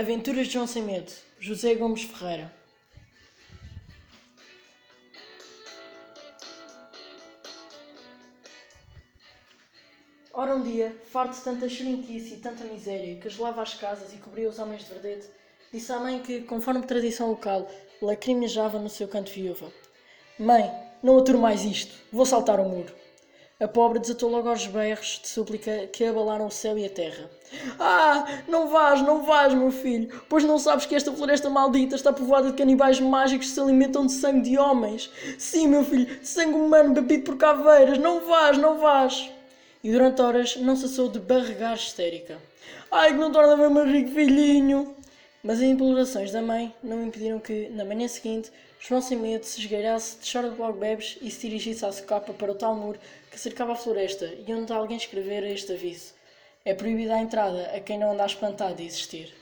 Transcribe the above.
Aventuras de João Sem Medo, José Gomes Ferreira. Ora um dia, farto de tanta xerinquice e tanta miséria que gelava as casas e cobria os homens de verdade, disse à mãe que, conforme tradição local, lacrimejava no seu canto viúva. Mãe, não aturo mais isto, vou saltar o muro. A pobre desatou logo aos berros de súplica que abalaram o céu e a terra. Ah, não vás, não vás, meu filho, pois não sabes que esta floresta maldita está povoada de canibais mágicos que se alimentam de sangue de homens. Sim, meu filho, de sangue humano bebido por caveiras, não vás, não vás. E durante horas não cessou de barregar histérica. Ai, que não torna bem meu rico filhinho! Mas as implorações da mãe não impediram que, na manhã seguinte, João sem medo se esgueirasse, deixara de logo bebes e se dirigisse à capa para o tal muro que cercava a floresta e onde alguém escrevera este aviso. É proibida a entrada a quem não anda espantado de existir.